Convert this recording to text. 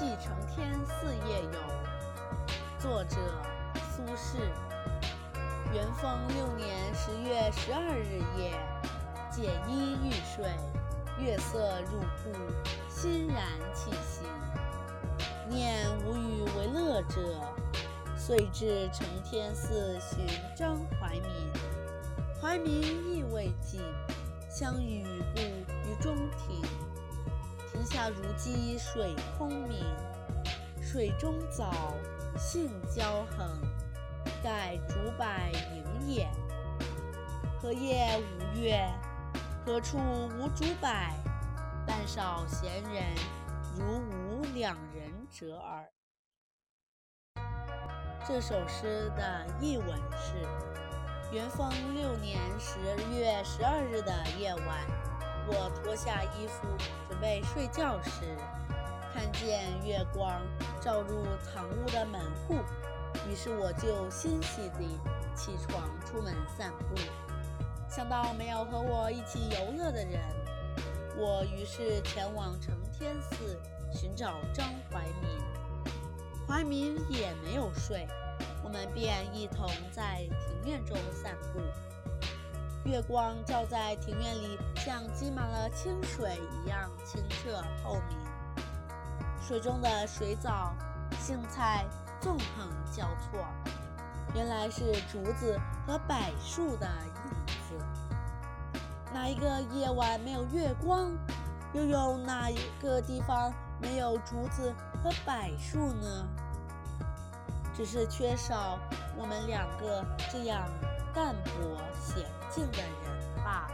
寄承天寺夜游》，作者苏轼。元丰六年十月十二日夜，解衣欲睡，月色入户，欣然起行。念无与为乐者，遂至承天寺寻张怀民。怀民亦未尽，相与步于中庭。庭下如积水空明，水中藻荇交横，盖竹柏影也。何夜无月？何处无竹柏？但少闲人，如吾两人者耳。这首诗的译文是：元丰六年十月十二日的夜晚。我脱下衣服准备睡觉时，看见月光照入堂屋的门户，于是我就欣喜地起床出门散步。想到没有和我一起游乐的人，我于是前往承天寺寻找张怀民。怀民也没有睡，我们便一同在庭院中散步。月光照在庭院里，像积满了清水一样清澈透明。水中的水藻、荇菜纵横交错，原来是竹子和柏树的影子。哪一个夜晚没有月光？又有哪一个地方没有竹子和柏树呢？只是缺少我们两个这样。淡泊娴静的人吧。